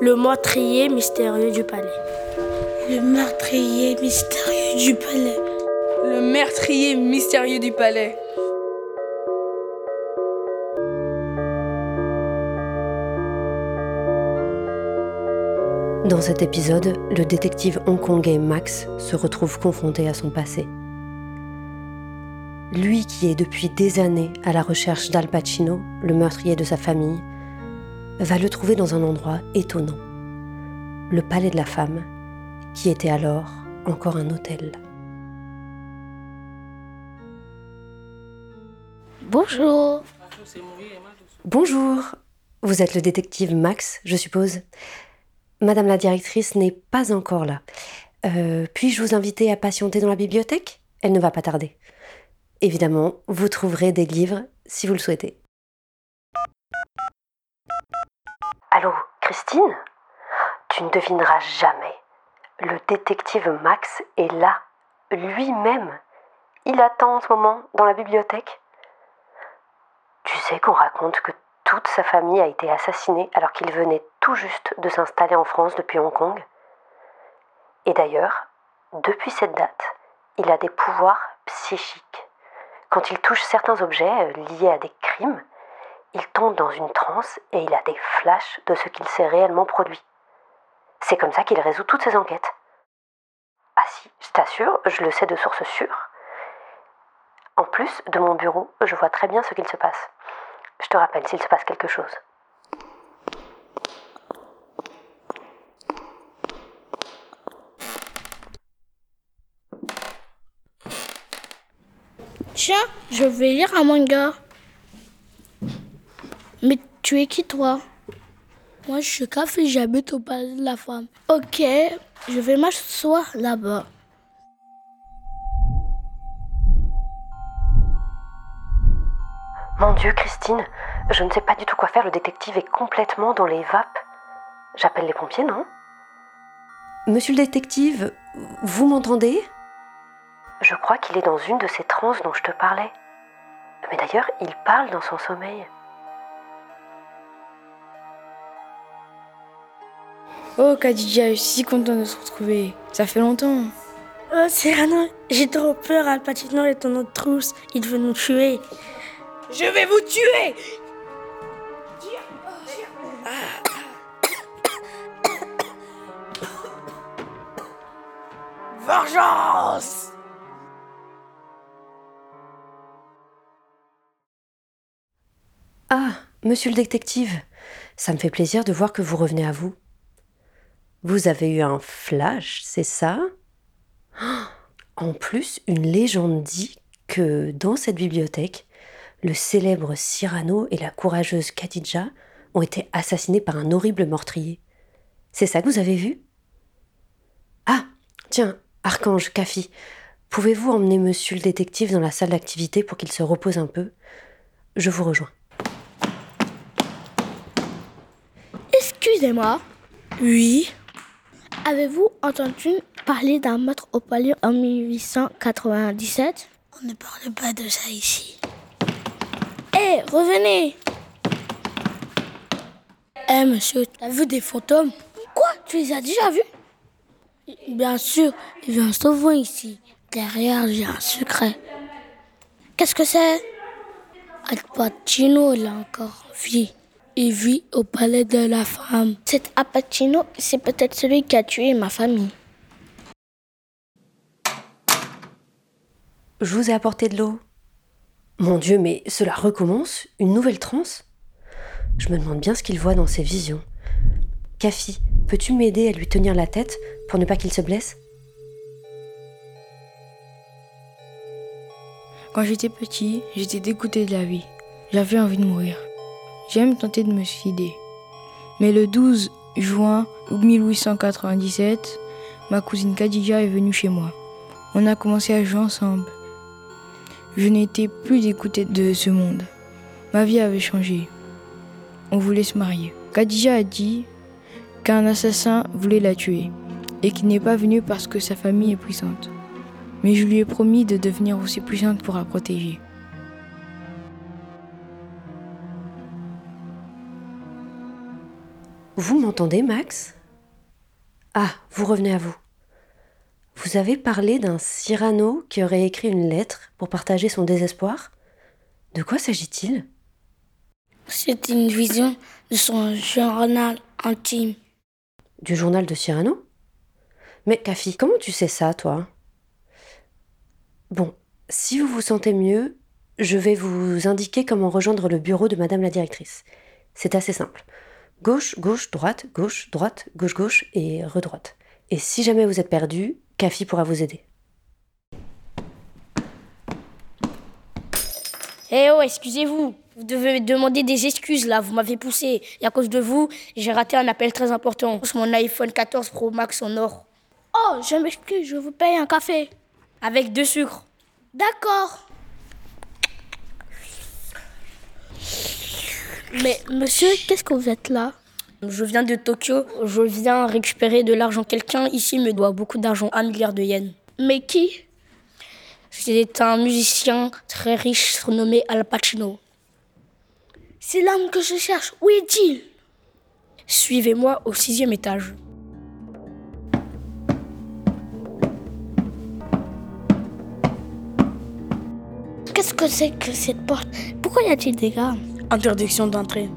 Le meurtrier mystérieux du palais. Le meurtrier mystérieux du palais. Le meurtrier mystérieux du palais. Dans cet épisode, le détective hongkongais Max se retrouve confronté à son passé. Lui qui est depuis des années à la recherche d'Al Pacino, le meurtrier de sa famille, va le trouver dans un endroit étonnant, le palais de la femme, qui était alors encore un hôtel. Bonjour. Bonjour, vous êtes le détective Max, je suppose. Madame la directrice n'est pas encore là. Euh, puis-je vous inviter à patienter dans la bibliothèque? Elle ne va pas tarder. Évidemment, vous trouverez des livres si vous le souhaitez. Allô, Christine? Tu ne devineras jamais. Le détective Max est là, lui-même. Il attend en ce moment dans la bibliothèque. Tu sais qu'on raconte que toute sa famille a été assassinée alors qu'il venait tout juste de s'installer en France depuis Hong Kong. Et d'ailleurs, depuis cette date, il a des pouvoirs psychiques. Quand il touche certains objets euh, liés à des crimes, il tombe dans une transe et il a des flashs de ce qu'il s'est réellement produit. C'est comme ça qu'il résout toutes ses enquêtes. Ah si, je t'assure, je le sais de source sûre. En plus, de mon bureau, je vois très bien ce qu'il se passe. Je te rappelle s'il se passe quelque chose. Tiens, je vais lire un manga. Mais tu es qui toi? Moi je suis café, j'habite au palais de la femme. Ok, je vais m'asseoir là-bas. Mon Dieu, Christine, je ne sais pas du tout quoi faire. Le détective est complètement dans les vapes. J'appelle les pompiers, non? Monsieur le détective, vous m'entendez? Je crois qu'il est dans une de ces transes dont je te parlais. Mais d'ailleurs, il parle dans son sommeil. Oh, Khadija, je suis si contente de se retrouver. Ça fait longtemps. Oh, Cyrano, j'ai trop peur. Al Pacino est dans notre trousse. Il veut nous tuer. Je vais vous tuer Vengeance Ah, monsieur le détective, ça me fait plaisir de voir que vous revenez à vous. Vous avez eu un flash, c'est ça? En plus, une légende dit que dans cette bibliothèque, le célèbre Cyrano et la courageuse Khadija ont été assassinés par un horrible meurtrier. C'est ça que vous avez vu? Ah, tiens, Archange, Kafi, pouvez-vous emmener monsieur le détective dans la salle d'activité pour qu'il se repose un peu? Je vous rejoins. Excusez-moi, Oui? Avez-vous entendu parler d'un meurtre au palais en 1897 On ne parle pas de ça ici. Hé, revenez Eh monsieur, t'as vu des fantômes? Quoi? Tu les as déjà vus? Bien sûr, il vient souvent ici. Derrière, j'ai un secret. Qu'est-ce que c'est? Al Pacino, il est encore en vie. Il vit au palais de la femme. Cet Apacino, c'est peut-être celui qui a tué ma famille. Je vous ai apporté de l'eau. Mon Dieu, mais cela recommence Une nouvelle transe? Je me demande bien ce qu'il voit dans ses visions. Kafi, peux-tu m'aider à lui tenir la tête pour ne pas qu'il se blesse? Quand j'étais petit, j'étais dégoûté de la vie. J'avais envie de mourir. J'ai même tenté de me suicider. Mais le 12 juin 1897, ma cousine Khadija est venue chez moi. On a commencé à jouer ensemble. Je n'étais plus dégoûté de ce monde. Ma vie avait changé. On voulait se marier. Khadija a dit qu'un assassin voulait la tuer et qu'il n'est pas venu parce que sa famille est puissante. Mais je lui ai promis de devenir aussi puissante pour la protéger. Vous m'entendez, Max? Ah, vous revenez à vous. Vous avez parlé d'un Cyrano qui aurait écrit une lettre pour partager son désespoir? De quoi s'agit-il? C'est une vision de son journal intime. Du journal de Cyrano? Mais Kafi, comment tu sais ça, toi? Bon, si vous vous sentez mieux, je vais vous indiquer comment rejoindre le bureau de Madame la directrice. C'est assez simple. Gauche, gauche, droite, gauche, droite, gauche, gauche et redroite. Et si jamais vous êtes perdu, Kafi pourra vous aider. Eh oh, excusez-vous. Vous devez demander des excuses là, vous m'avez poussé. Et à cause de vous, j'ai raté un appel très important. Mon iPhone 14 Pro Max en or. Oh, je m'excuse, je vous paye un café. Avec deux sucres. D'accord. Mais monsieur, qu'est-ce que vous êtes là? Je viens de Tokyo, je viens récupérer de l'argent. Quelqu'un ici me doit beaucoup d'argent, un milliard de yens. Mais qui? C'est un musicien très riche surnommé Al Pacino. C'est l'homme que je cherche. Où est-il? Suivez-moi au sixième étage. Qu'est-ce que c'est que cette porte? Pourquoi y a-t-il des gars? Interdiction d'entrée.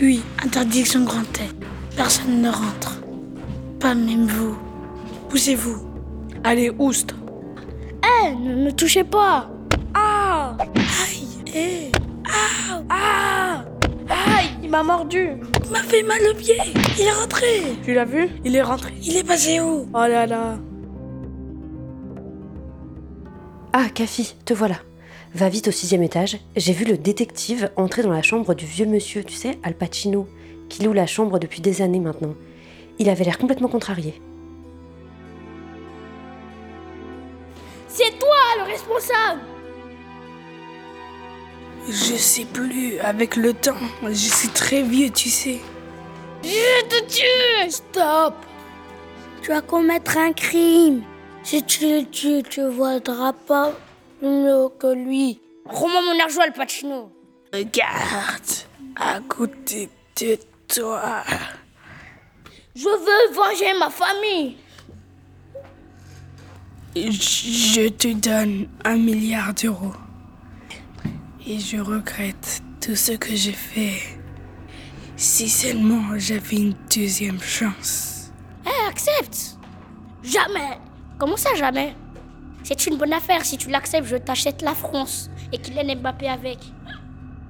Oui, interdiction grand tête. Personne ne rentre. Pas même vous. Poussez-vous. Allez, oust. Eh, ne me touchez pas. Ah Aïe, eh. Ah, Ah Aïe, il m'a mordu. il m'a fait mal au pied. Il est rentré. Tu l'as vu? Il est rentré. Il est passé où? Oh là là. Ah, Kafi, te voilà. Va vite au sixième étage. J'ai vu le détective entrer dans la chambre du vieux monsieur, tu sais, Al Pacino, qui loue la chambre depuis des années maintenant. Il avait l'air complètement contrarié. C'est toi le responsable. Je sais plus, avec le temps, je suis très vieux, tu sais. Je te tue. Stop. Tu vas commettre un crime. Si tu le tues, tu vaudras pas mieux que lui. Rends-moi mon argent, Al Pacino. Regarde, à côté de toi. Je veux venger ma famille. Je te donne un milliard d'euros. Et je regrette tout ce que j'ai fait. Si seulement j'avais une deuxième chance. Eh, accepte. Jamais. Comment ça, jamais? C'est une bonne affaire. Si tu l'acceptes, je t'achète la France et Kylian Mbappé avec.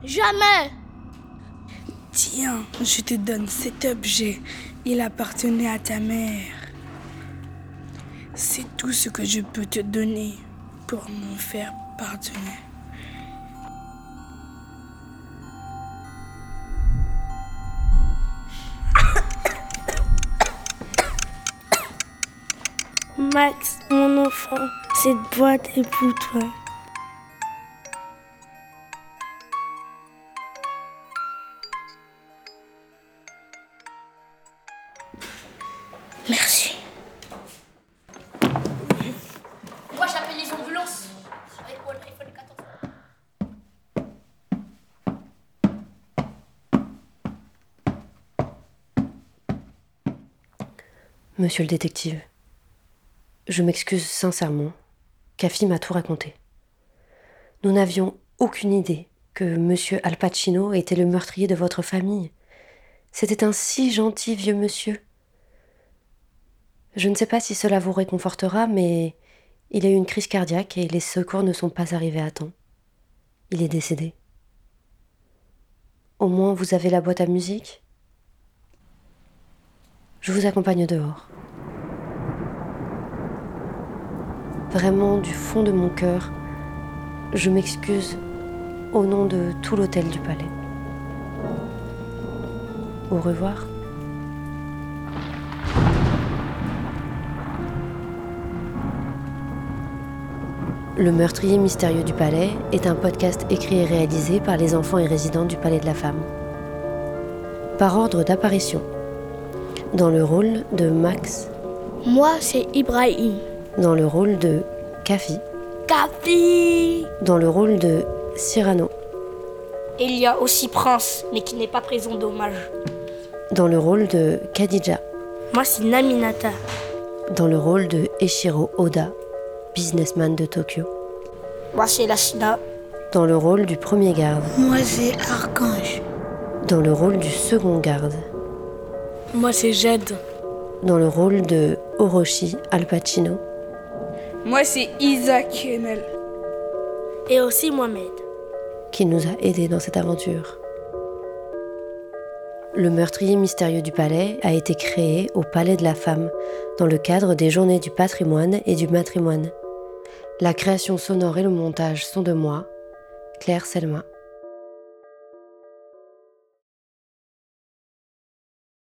Jamais. Tiens, je te donne cet objet. Il appartenait à ta mère. C'est tout ce que je peux te donner pour me faire pardonner. Max, mon enfant, cette boîte est pour toi. Merci. Moi, j'appelle les ambulances. Avec mon iPhone 14. Monsieur le détective, je m'excuse sincèrement. Kafi m'a tout raconté. Nous n'avions aucune idée que Monsieur Al Pacino était le meurtrier de votre famille. C'était un si gentil vieux monsieur. Je ne sais pas si cela vous réconfortera, mais il a eu une crise cardiaque et les secours ne sont pas arrivés à temps. Il est décédé. Au moins, vous avez la boîte à musique Je vous accompagne dehors. Vraiment, du fond de mon cœur, je m'excuse au nom de tout l'hôtel du palais. Au revoir. Le meurtrier mystérieux du palais est un podcast écrit et réalisé par les enfants et résidents du Palais de la Femme. Par ordre d'apparition. Dans le rôle de Max, Moi, c'est Ibrahim. Dans le rôle de Kafi, Kafi. dans le rôle de Cyrano, Et il y a aussi Prince, mais qui n'est pas présent, dommage. Dans le rôle de Khadija. Moi, c'est Naminata. Dans le rôle de Eshiro Oda, businessman de Tokyo. Moi, c'est Lashina. Dans le rôle du premier garde. Moi, c'est Archange. Dans le rôle du second garde. Moi, c'est Jade. Dans le rôle de Orochi Al Pacino. Moi, c'est Isaac Enel. Et aussi Mohamed. Qui nous a aidés dans cette aventure. Le meurtrier mystérieux du palais a été créé au Palais de la Femme, dans le cadre des Journées du patrimoine et du matrimoine. La création sonore et le montage sont de moi, Claire Selma.